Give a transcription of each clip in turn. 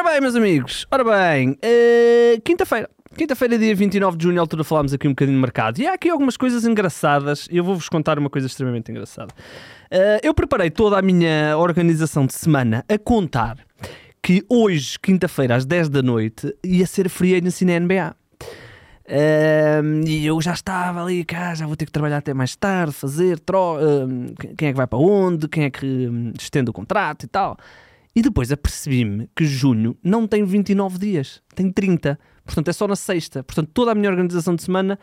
Ora bem, meus amigos, ora bem, uh, quinta-feira. Quinta-feira, dia 29 de junho, altura falámos aqui um bocadinho de mercado. E há aqui algumas coisas engraçadas eu vou-vos contar uma coisa extremamente engraçada. Uh, eu preparei toda a minha organização de semana a contar que hoje, quinta-feira, às 10 da noite, ia ser free agency na NBA. Uh, e eu já estava ali, cá, já vou ter que trabalhar até mais tarde, fazer, tro uh, quem é que vai para onde, quem é que hum, estende o contrato e tal. E depois apercebi-me que junho não tem 29 dias, tem 30. Portanto, é só na sexta. Portanto, toda a minha organização de semana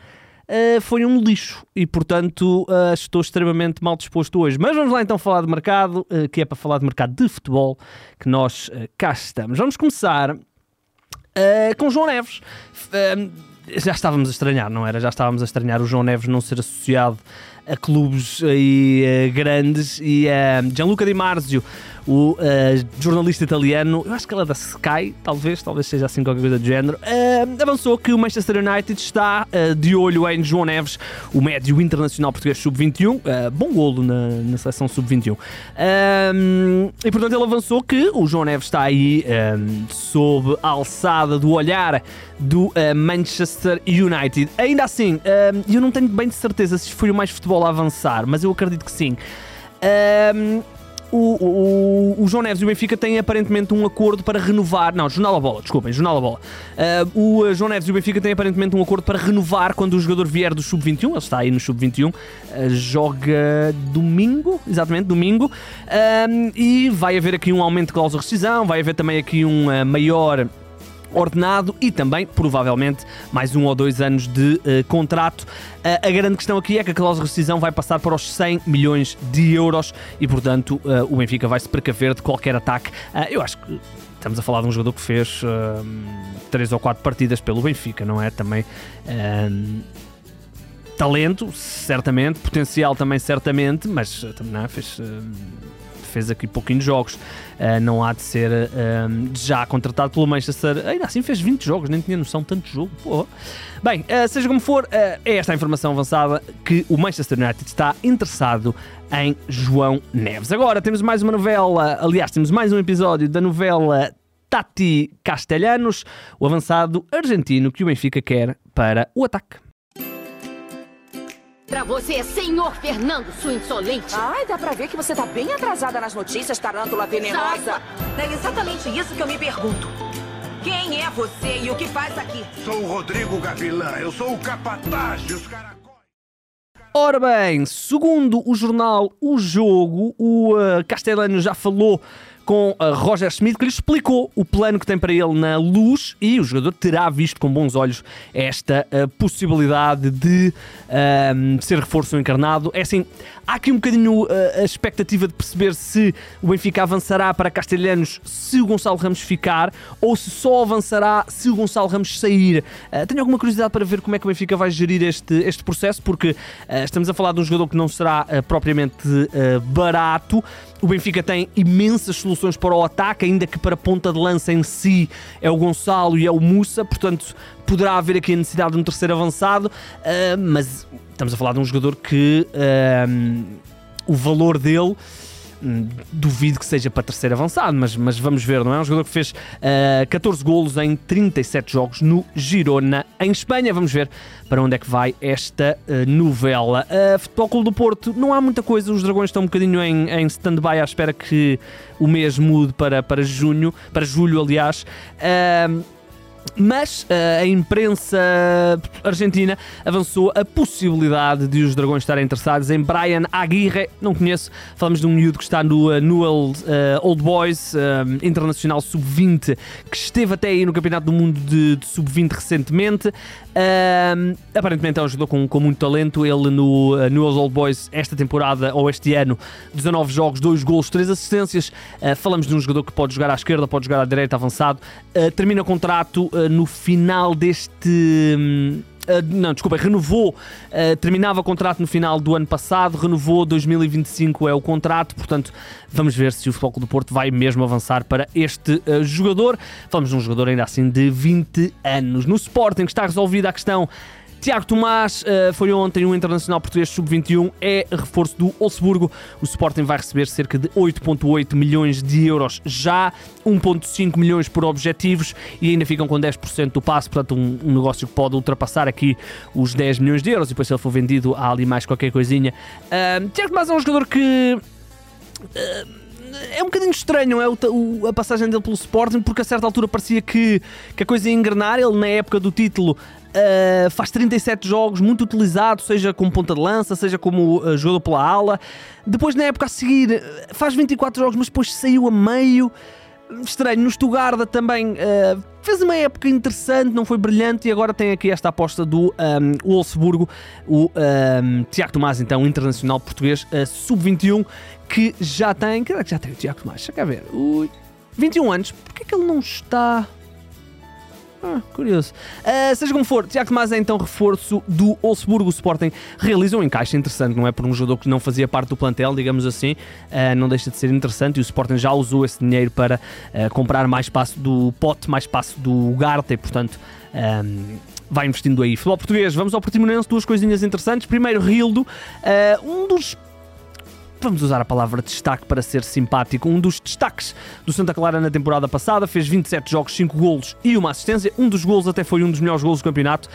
uh, foi um lixo. E, portanto, uh, estou extremamente mal disposto hoje. Mas vamos lá então falar de mercado, uh, que é para falar de mercado de futebol, que nós cá estamos. Vamos começar com João Neves. já estávamos a estranhar, não era? Já estávamos a estranhar o João Neves não ser associado a clubes aí, grandes. E Gianluca Di Marzio o uh, jornalista italiano, eu acho que ele é da Sky, talvez, talvez seja assim qualquer coisa do género, uh, avançou que o Manchester United está uh, de olho em João Neves, o médio internacional português sub-21, bom golo na, na seleção sub-21. e portanto ele avançou que o João Neves está aí sob a alçada do olhar do Manchester United. Ainda assim, eu não tenho bem de certeza se foi o mais futebol a avançar, mas eu acredito que sim. O, o, o, João Neves e o Benfica têm aparentemente um acordo para renovar. Não, Jornal a Bola, desculpem, Jornal a Bola. Uh, o uh, João Neves e o Benfica têm aparentemente um acordo para renovar quando o jogador vier do Sub-21. Ele está aí no Sub-21, uh, joga domingo, exatamente, domingo. e vai haver aqui um aumento de cláusula de rescisão, vai haver também aqui um maior ordenado e também, provavelmente, mais um ou dois anos de uh, contrato. Uh, a grande questão aqui é que a cláusula de rescisão vai passar para os 100 milhões de euros e, portanto, uh, o Benfica vai se precaver de qualquer ataque. eu acho que estamos a falar de um jogador que fez três ou quatro partidas pelo Benfica, não é? Também. Talento, certamente, potencial também, certamente, mas não, é? fez fez aqui pouquinhos jogos, uh, não há de ser uh, já contratado pelo Manchester. Ainda assim fez 20 jogos, nem tinha noção de tanto jogo. Pô. Bem, uh, seja como for, é esta a informação avançada que o Manchester United está interessado em João Neves. Agora temos mais uma novela, aliás, temos mais um episódio da novela Tati Castelhanos, o avançado argentino que o Benfica quer para o ataque. Pra você, senhor Fernando, sua insolente. Ai, dá pra ver que você tá bem atrasada nas notícias, tarântula venenosa. É exatamente isso que eu me pergunto. Quem é você e o que faz aqui? Sou o Rodrigo Gavilã, eu sou o capataz dos caracóis. Ora bem, segundo o jornal O Jogo, o uh, Castelano já falou com uh, Roger Schmidt, que lhe explicou o plano que tem para ele na luz e o jogador terá visto com bons olhos esta uh, possibilidade de uh, ser reforço encarnado. É assim, há aqui um bocadinho uh, a expectativa de perceber se o Benfica avançará para Castelhanos se o Gonçalo Ramos ficar ou se só avançará se o Gonçalo Ramos sair. tenho alguma curiosidade para ver como é que o Benfica vai gerir este, este processo, porque estamos a falar de um jogador que não será propriamente barato. O Benfica tem imensas soluções para o ataque, ainda que para a ponta de lança em si é o Gonçalo e é o Mussa, portanto poderá haver aqui a necessidade de um terceiro avançado, uh, mas estamos a falar de um jogador que uh, o valor dele duvido que seja para terceiro avançado, mas, mas vamos ver, não é? Um jogador que fez uh, eh, 14 golos em 37 jogos no Girona, em Espanha. Vamos ver para onde é que vai esta uh, novela. Uh, Futebol Clube do Porto, não há muita coisa, os Dragões estão um bocadinho em, em stand-by à espera que o mês mude para, para junho, para julho, aliás. Uh, mas uh, a imprensa argentina avançou a possibilidade de os dragões estarem interessados em Brian Aguirre. Não conheço, falamos de um miúdo que está no uh, Newell uh, Old Boys Internacional Sub-20, que esteve até aí no Campeonato do Mundo de, de Sub-20 recentemente. aparentemente é um jogador com, com muito talento. Ele no uh, Newell's Old Boys, esta temporada ou este ano, 19 jogos, 2 golos, 3 assistências. falamos de um jogador que pode jogar à esquerda, pode jogar à direita, avançado. termina o contrato uh, no final deste. Uh, não, desculpa, renovou, uh, terminava o contrato no final do ano passado, renovou 2025 é o contrato, portanto vamos ver se o Futebol do Porto vai mesmo avançar para este uh, jogador. Falamos de um jogador ainda assim de 20 anos. No Sporting está resolvida a questão Tiago Tomás uh, foi ontem um internacional português sub-21, é reforço do Wolfsburgo. O Sporting vai receber cerca de 8,8 milhões de euros já, 1,5 milhões por objetivos e ainda ficam com 10% do passe, portanto, um, um, negócio que pode ultrapassar aqui os 10 milhões de euros. E depois, se ele for vendido, há ali mais qualquer coisinha. Uh, Tiago Tomás é um jogador que. Uh, é um bocadinho estranho é o, o, a passagem dele pelo Sporting, porque a certa altura parecia que, que a coisa ia engrenar. Ele, na época do título, uh, faz 37 jogos, muito utilizado, seja como ponta de lança, seja como uh, jogador pela ala. Depois, na época a seguir, faz 24 jogos, mas depois saiu a meio. Estranho, no Stuttgart também uh, fez uma época interessante, não foi brilhante, e agora tem aqui esta aposta do um, Wolfsburgo, o um, Tiago Tomás, então, internacional português, uh, sub-21, que já tem. Que já tem o Tiago Tomás? Deixa cá ver. Ui, 21 anos. Porquê que ele não está. Ah, curioso. Uh, seja como for, Tiago Tomás é então reforço do Wolfsburgo. O Sporting realiza um encaixe interessante, não é? Por um jogador que não fazia parte do plantel, digamos assim, uh, não deixa de ser interessante. E o Sporting já usou esse dinheiro para uh, comprar mais espaço do Pote, mais espaço do Garte, e portanto. Um, vai investindo aí. Futebol português, vamos ao Portimonense, duas coisinhas interessantes. Primeiro, Rildo, um dos vamos usar a palavra destaque para ser simpático, um dos destaques do Santa Clara na temporada passada, fez 27 jogos, 5 golos e uma assistência. Um dos golos até foi um dos melhores golos do campeonato.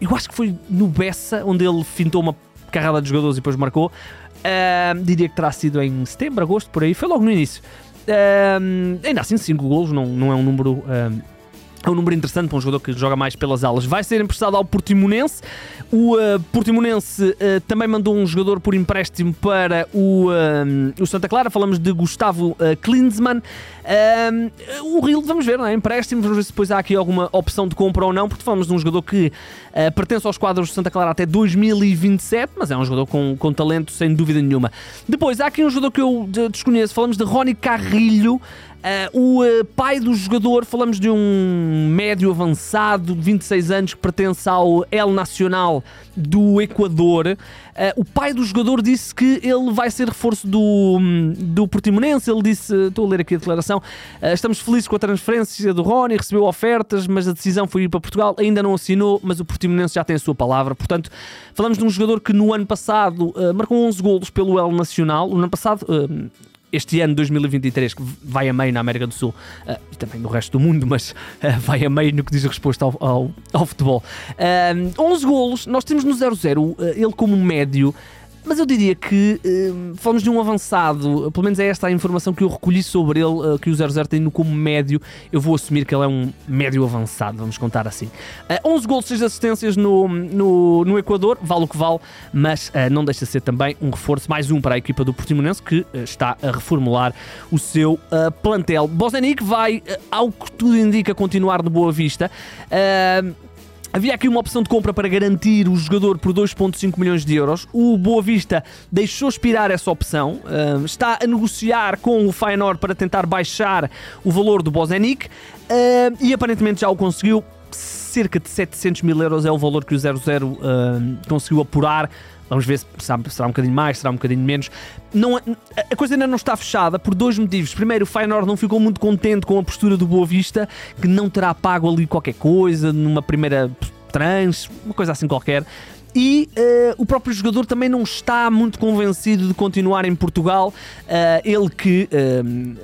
Eu acho que foi no Bessa, onde ele fintou uma carrada de jogadores e depois marcou. Uh, diria que terá sido em setembro, agosto, por aí. Foi logo no início. Uh, ainda assim, 5 golos não, não é um número. Uh, é um número interessante para um jogador que joga mais pelas alas. Vai ser emprestado ao Portimonense. O uh, Portimonense uh, também mandou um jogador por empréstimo para o, uh, o Santa Clara. Falamos de Gustavo Klinsmann. o Rio, vamos ver, não é? Empréstimo. Vamos ver se depois há aqui alguma opção de compra ou não, porque falamos de um jogador que pertence aos quadros do Santa Clara até 2027, mas é um jogador com, com talento, sem dúvida nenhuma. Depois, há aqui um jogador que eu desconheço. Falamos de Rony Carrilho. Uh, o uh, pai do jogador, falamos de um médio avançado de 26 anos que pertence ao El Nacional do Equador. Uh, o pai do jogador disse que ele vai ser reforço do, do Portimonense. Ele disse, estou a ler aqui a declaração, estamos felizes com a transferência do Rony, recebeu ofertas, mas a decisão foi ir para Portugal, ainda não assinou, mas o Portimonense já tem a sua palavra. Portanto, falamos de um jogador que no ano passado marcou 11 golos pelo El Nacional. No ano passado este ano 2023, que vai a meio na América do Sul uh, e também no resto do mundo, mas uh, vai a meio no que diz resposta ao, ao, ao futebol. Uh, 11 golos, nós temos no 0-0 ele como médio mas eu diria que uh, falamos de um avançado, pelo menos é esta a informação que eu recolhi sobre ele, uh, que o 00 tem no como médio. Eu vou assumir que ele é um médio avançado, vamos contar assim. Uh, 11 gols, 6 assistências no, no, no Equador, vale o que vale, mas uh, não deixa de ser também um reforço, mais um para a equipa do Portimonense que uh, está a reformular o seu plantel. Bosenic vai, ao que tudo indica, continuar de Boa Vista. Uh, Havia aqui uma opção de compra para garantir o jogador por 2,5 milhões de euros. O Boa Vista deixou expirar essa opção. Uh, está a negociar com o Feyenoord para tentar baixar o valor do Bozenic uh, e aparentemente já o conseguiu. Cerca de 700 mil euros é o valor que o 00 uh, conseguiu apurar. Vamos ver se será, um bocadinho mais, será um bocadinho menos. Não, a coisa ainda não está fechada por dois motivos. Primeiro, o Feyenoord não ficou muito contente com a postura do Boa Vista, que não terá pago ali qualquer coisa numa primeira trans, uma coisa assim qualquer. E uh, o próprio jogador também não está muito convencido de continuar em Portugal. Uh, ele que uh,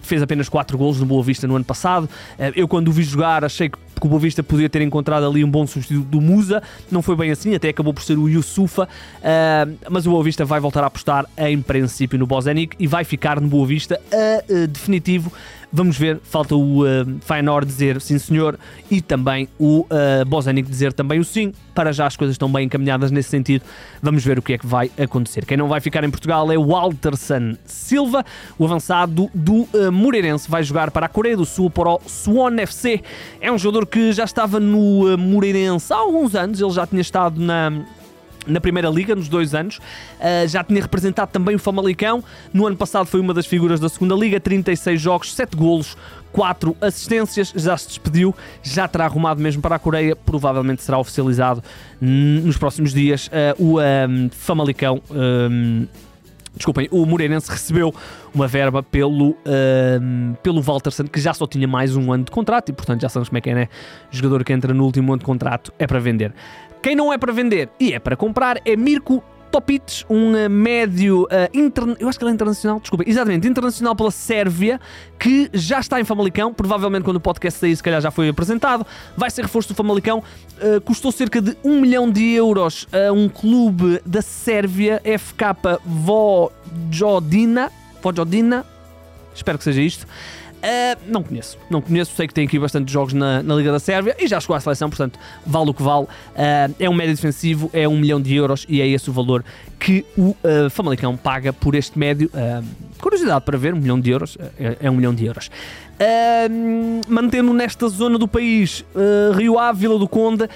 fez apenas 4 golos no Boa Vista no ano passado. eu, quando o vi jogar, achei que que o Boa Vista podia ter encontrado ali um bom substituto do Musa, não foi bem assim, até acabou por ser o Yusufa, uh, mas o Boa Vista vai voltar a apostar em princípio no Bozenic e vai ficar no Boa Vista a uh, definitivo Vamos ver, falta o uh, Feyenoord dizer sim senhor e também o uh, Bozanic dizer também o sim. Para já as coisas estão bem encaminhadas nesse sentido. Vamos ver o que é que vai acontecer. Quem não vai ficar em Portugal é o Walterson Silva, o avançado do uh, Moreirense. Vai jogar para a Coreia do Sul, para o Suwon FC. É um jogador que já estava no uh, Moreirense há alguns anos. Ele já tinha estado na na Primeira Liga, nos dois anos. Uh, já tinha representado também o Famalicão. No ano passado foi uma das figuras da Segunda Liga, 36 jogos, 7 golos, 4 assistências. Já se despediu, já terá arrumado mesmo para a Coreia. Provavelmente será oficializado nos próximos dias uh, o um, Famalicão. Um, Desculpem, o Moreirense recebeu uma verba pelo, uh, pelo Walterson, que já só tinha mais um ano de contrato e, portanto, já sabemos como é que é, né? Jogador que entra no último ano de contrato é para vender. Quem não é para vender e é para comprar é Mirko Topic, um uh, médio uh, eu acho que ele é internacional, desculpa, exatamente, internacional pela Sérvia, que já está em Famalicão, provavelmente quando o podcast sair, se calhar já foi apresentado, vai ser reforço do Famalicão, uh, custou cerca de 1 milhão de euros a um clube da Sérvia, FK Vojodina, Vojodina, espero que seja isto. Uh, não conheço, não conheço, sei que tem aqui bastante jogos na, na, Liga da Sérvia e já chegou à seleção, portanto, vale o que vale. Uh, é um médio defensivo, é um milhão de euros e é esse o valor que o uh, Famalicão paga por este médio. curiosidade para ver, um milhão de euros, é, é um milhão de euros. mantendo nesta zona do país, Rio Ave, Vila do Conde,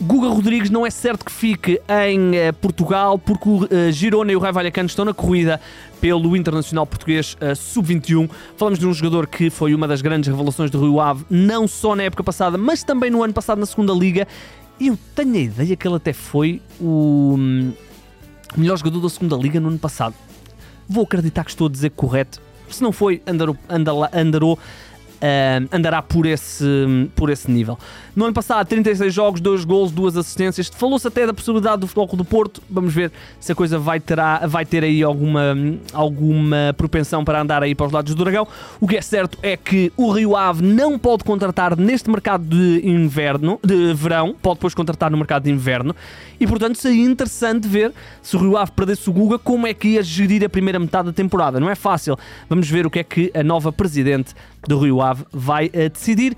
Guga Rodrigues não é certo que fique em uh, Portugal, porque o uh, Girona e o Raio Vallecano estão na corrida pelo Internacional Português uh, Sub-21. Falamos de um jogador que foi uma das grandes revelações do Rio Ave, não só na época passada, mas também no ano passado na segunda Liga. Eu tenho a ideia que ele até foi o um, melhor jogador da segunda Liga no ano passado. Vou acreditar que estou a dizer correto. Se não foi, andarou, andarou, andarou uh, andará por esse, por esse nível. No ano passado, 36 jogos, 2 gols, 2 assistências. Falou-se até da possibilidade do Futebol do Porto. Vamos ver se a coisa vai, terá, vai ter aí alguma, alguma propensão para andar aí para os lados do Dragão. O que é certo é que o Rio Ave não pode contratar neste mercado de inverno, de verão, pode depois contratar no mercado de inverno. E portanto seria interessante ver se o Rio Ave perdesse o Guga, como é que ia gerir a primeira metade da temporada. Não é fácil. Vamos ver o que é que a nova presidente do Rio Ave vai uh, decidir.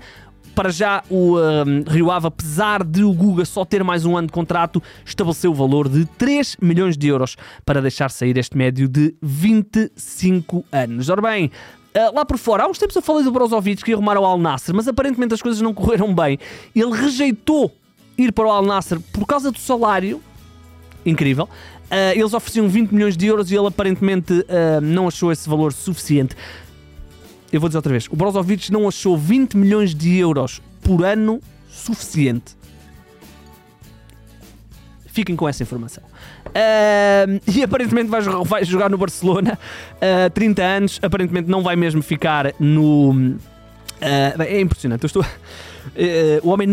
Para já, o uh, Rio Ave, apesar de o Guga só ter mais um ano de contrato, estabeleceu o valor de 3 milhões de euros para deixar sair este médio de 25 anos. Ora bem, Uh, lá por fora, há uns tempos eu falei do Brozovic que ia arrumar ao Al Nasser, mas aparentemente as coisas não correram bem. Ele rejeitou ir para o Al Nasser por causa do salário. Incrível. Uh, eles ofereciam 20 milhões de euros e ele aparentemente uh, não achou esse valor suficiente eu vou dizer outra vez, o Brozovic não achou 20 milhões de euros por ano suficiente. Fiquem com essa informação. Uh, e aparentemente vai, vai, jogar no Barcelona, uh, 30 anos, aparentemente não vai mesmo ficar no. Uh, é impressionante, eu estou. Uh, o homem.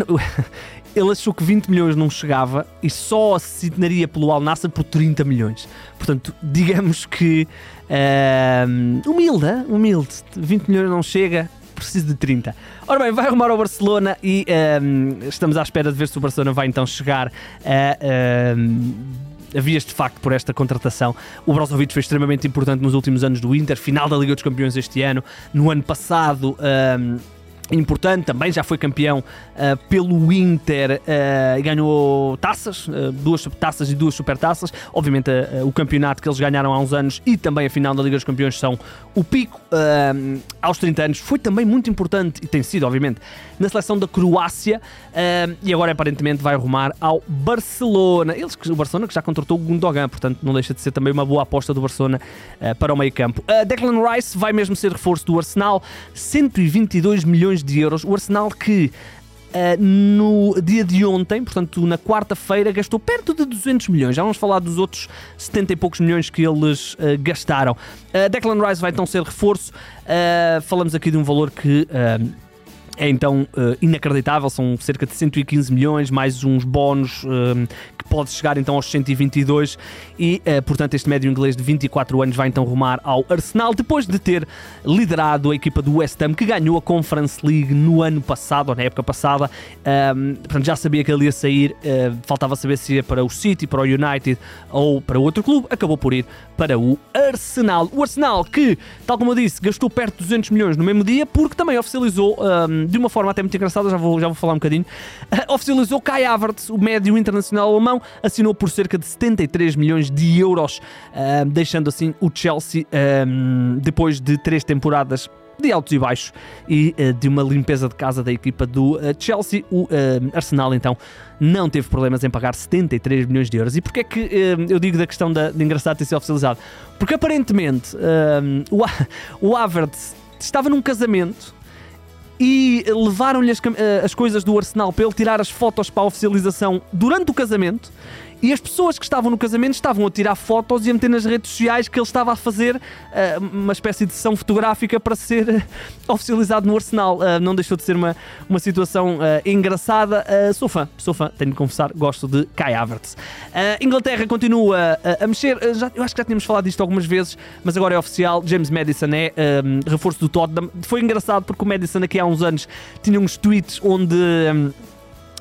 Ele achou que 20 milhões não chegava e só assinaria pelo Al Nassr por 30 milhões. Portanto, digamos que uh, humilde, humilde. 20 milhões não chega, preciso de 30. Ora bem, vai arrumar ao Barcelona e um, estamos à espera de ver se o Barcelona vai então chegar a. Um, havias de facto por esta contratação. O Brozovic foi extremamente importante nos últimos anos do Inter, final da Liga dos Campeões este ano. No ano passado. Um, importante, também já foi campeão uh, pelo Inter, uh, ganhou taças, uh, duas taças e duas supertaças. Obviamente, o campeonato que eles ganharam há uns anos e também a final da Liga dos Campeões são o pico aos 30 anos. Foi também muito importante e tem sido, obviamente, na seleção da Croácia e agora aparentemente vai arrumar ao Barcelona. Eles, o Barcelona que já contratou o Gundogan, portanto, não deixa de ser também uma boa aposta do Barcelona para o meio-campo. Declan Rice vai mesmo ser reforço do Arsenal, 122 milhões milhões de euros. O Arsenal que Uh, no dia de ontem, portanto na quarta-feira, gastou perto de 200 milhões. Já vamos falar dos outros 70 e poucos milhões que eles uh, gastaram. Uh, Declan Rice vai então ser reforço. falamos aqui de um valor que é então inacreditável, são cerca de 115 milhões, mais uns bónus pode chegar então aos 122 e, uh, portanto, este médio inglês de 24 anos vai então rumar ao Arsenal depois de ter liderado a equipa do West Ham que ganhou a Conference League no ano passado, ou na época passada. Um, portanto, já sabia que ele ia sair, uh, faltava saber se ia para o City, para o United ou para outro clube. Acabou por ir para o Arsenal. O Arsenal que, tal como eu disse, gastou perto de 200 milhões no mesmo dia porque também oficializou um, de uma forma até muito engraçada, já vou, já vou falar um bocadinho, uh, oficializou Kai Havertz, o médio internacional alemão assinou por cerca de 73 milhões de euros, uh, deixando assim o Chelsea, uh, depois de três temporadas de altos e baixos e uh, de uma limpeza de casa da equipa do uh, Chelsea. O uh, Arsenal, então, não teve problemas em pagar 73 milhões de euros. E porquê é que eu digo da questão da, de engraçado ter sido oficializado? Porque aparentemente o, o Havertz estava num casamento e levaram-lhe as, as, coisas do Arsenal para ele tirar as fotos para a oficialização durante o casamento e as pessoas que estavam no casamento estavam a tirar fotos e a meter nas redes sociais que ele estava a fazer uh, uma espécie de sessão fotográfica para ser uh, oficializado no Arsenal. Uh, não deixou de ser uma, uma situação engraçada. sou fã, sou fã, tenho de confessar, gosto de Kai Havertz. Inglaterra continua a mexer, já, eu acho que já tínhamos falado disto algumas vezes, mas agora é oficial. James Madison é reforço do Tottenham. Foi engraçado porque o Madison aqui há uns anos tinha uns tweets onde. Um,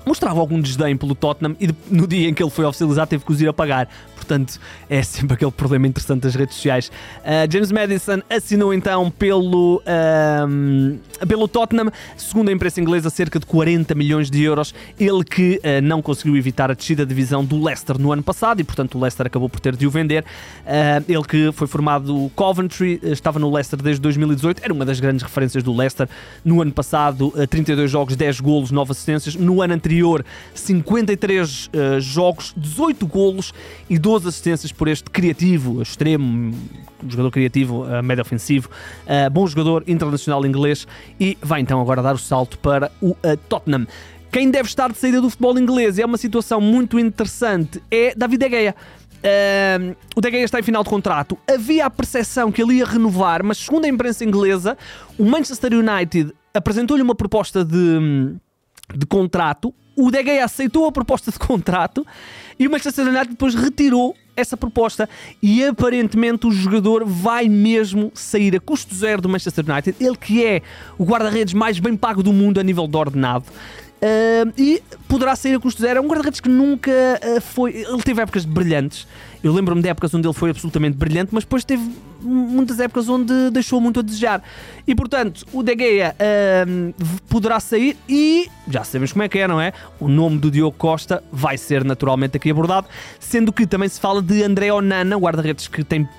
mostrava algum desdém pelo Tottenham e no dia em que ele foi oficializado teve que os ir a pagar. Portanto, é sempre aquele problema interessante das redes sociais. Uh, James Madison assinou então pelo, uh, pelo Tottenham, segundo a imprensa inglesa, cerca de 40 milhões de euros. Ele que uh, não conseguiu evitar a descida da divisão do Leicester no ano passado e, portanto, o Leicester acabou por ter de o vender. ele que foi formado Coventry, estava no Leicester desde 2018, era uma das grandes referências do Leicester. No ano passado, 32 jogos, 10 golos, 9 assistências. No ano anterior, 53 jogos, 18 golos e 12 12 assistências por este criativo, extremo, jogador criativo, uh, médio ofensivo, uh, bom jogador internacional inglês e vai então agora dar o salto para o uh, Tottenham. Quem deve estar de saída do futebol inglês é uma situação muito interessante, é David De Gea. Uh, o De Gea está em final de contrato. Havia a percepção que ele ia renovar, mas segundo a imprensa inglesa, o Manchester United apresentou-lhe uma proposta de, de contrato. O De Gea aceitou a proposta de contrato e o Manchester United depois retirou essa proposta e aparentemente o jogador vai mesmo sair a custo zero do Manchester United, ele que é o guarda-redes mais bem pago do mundo a nível de ordenado. Uh, e poderá sair a custo zero. É um guarda-redes que nunca uh, foi. Ele teve épocas brilhantes. Eu lembro-me de épocas onde ele foi absolutamente brilhante, mas depois teve muitas épocas onde deixou muito a desejar. E portanto, o De Gea uh, poderá sair e já sabemos como é que é, não é? O nome do Diogo Costa vai ser naturalmente aqui abordado, sendo que também se fala de André Onana, guarda-redes que tem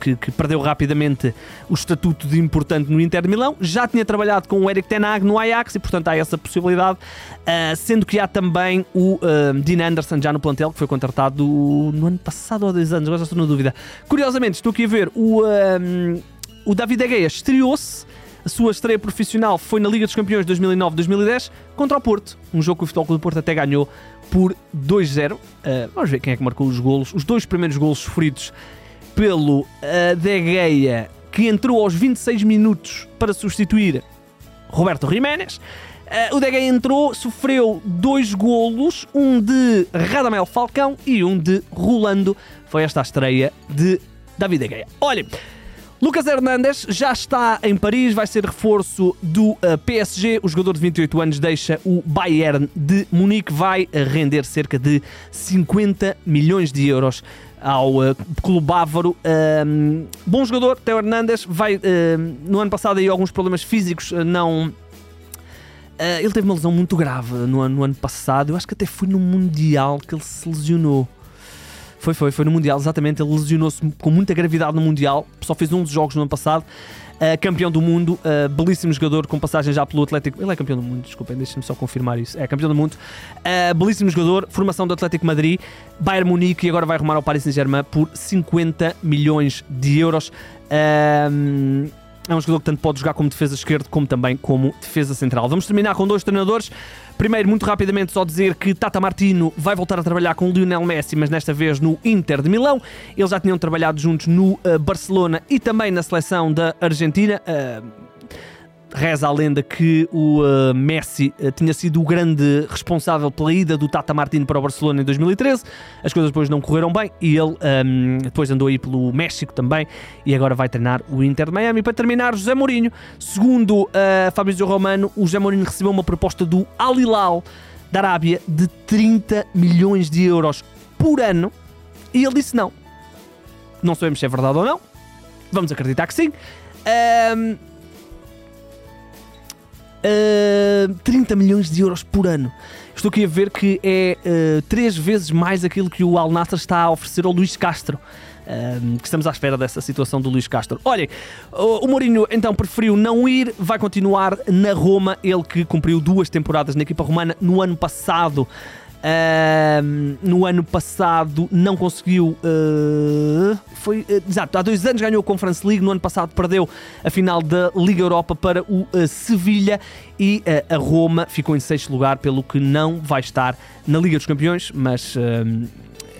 que, que, perdeu rapidamente o estatuto de importante no Inter de Milão. Já tinha trabalhado com o Eric Tenag no Ajax e, portanto, há essa possibilidade. Uh, sendo que há também o uh, Dean Anderson já no plantel, que foi contratado no ano passado ou dois anos, agora estou na dúvida. Curiosamente, estou aqui a ver o, uh, o David Agueia estreou-se. A sua estreia profissional foi na Liga dos Campeões 2009-2010 contra o Porto, um jogo que o Futebol Clube do Porto até ganhou por 2-0. Uh, vamos ver quem é que marcou os golos. Os dois primeiros golos sofridos pelo uh, De Gea, que entrou aos 26 minutos para substituir Roberto Jiménez. Uh, o De Gea entrou, sofreu dois golos, um de Radamel Falcão e um de Rolando. Foi esta a estreia de David De Gea. Olhem, Lucas Hernandes já está em Paris, vai ser reforço do eh, PSG. O jogador de 28 anos deixa o Bayern de Munique, vai render cerca de 50 milhões de euros ao uh, clube bávaro. Um, bom jogador, Teo Hernandes, vai uh, no ano passado aí alguns problemas físicos, uh, não. ele teve uma lesão muito grave no no ano passado. Eu acho que até foi no Mundial que ele se lesionou. Foi, foi, foi no Mundial, exatamente. Ele lesionou-se com muita gravidade no Mundial. Só fez um dos jogos no ano passado. Uh, campeão do mundo, uh, belíssimo jogador com passagem já pelo Atlético. Ele é campeão do mundo, desculpem, deixem-me só confirmar isso. É campeão do mundo, uh, belíssimo jogador, formação do Atlético Madrid, Bayern Munique e agora vai arrumar ao Paris Saint-Germain por 50 milhões de euros. é um jogador que tanto pode jogar como defesa esquerda como também como defesa central. Vamos terminar com dois treinadores. Primeiro, muito rapidamente, só dizer que Tata Martino vai voltar a trabalhar com Lionel Messi, mas desta vez no Inter de Milão. Eles já tinham trabalhado juntos no uh, Barcelona e também na seleção da Argentina. Uh, Reza a lenda que o uh, Messi uh, tinha sido o grande responsável pela ida do Tata Martino para o Barcelona em 2013. As coisas depois não correram bem e ele um, ehm, depois andou aí pelo México também e agora vai treinar o Inter de Miami. Para terminar, José Mourinho. Segundo uh, Fabrício Romano, o José Mourinho recebeu uma proposta do Al Hilal da Arábia de 30 milhões de euros por ano e ele disse não. Não sabemos se é verdade ou não. Vamos acreditar que sim. Um, ehm, uh, 30 milhões de euros por ano. Estou aqui a ver que é uh, três vezes mais aquilo que o Al Nassr está a oferecer ao Luís Castro. Uh, que estamos à espera dessa situação do Luís Castro. Olhem, o Mourinho então preferiu não ir, vai continuar na Roma, ele que cumpriu duas temporadas na equipa romana no ano passado. Uh, no ano passado não conseguiu. Uh, foi, uh, exato, há dois anos ganhou a Conference League. No ano passado perdeu a final da Liga Europa para o Sevilha e a Roma ficou em sexto lugar, pelo que não vai estar na Liga dos Campeões, mas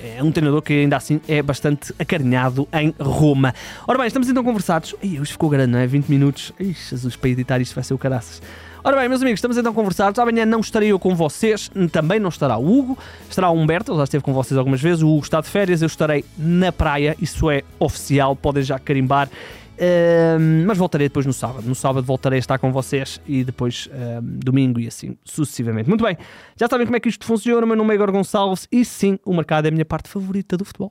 é um treinador que ainda assim é bastante acarinhado em Roma. Ora bem, estamos então conversados. Ih, hoje ficou grande, não é? 20 minutos. Ih, Jesus, para editar isto vai ser o caraças. Ora bem, meus amigos, estamos então conversados. Amanhã não estarei eu com vocês, também não estará o Hugo, estará o Humberto, ele já esteve com vocês algumas vezes. O Hugo está de férias, eu estarei na praia, isso é oficial, podem já carimbar. Mas voltarei depois no sábado. No sábado voltarei a estar com vocês e depois domingo e assim sucessivamente. Muito bem, já sabem como é que isto funciona. O meu nome é Igor Gonçalves e sim, o mercado é a minha parte favorita do futebol.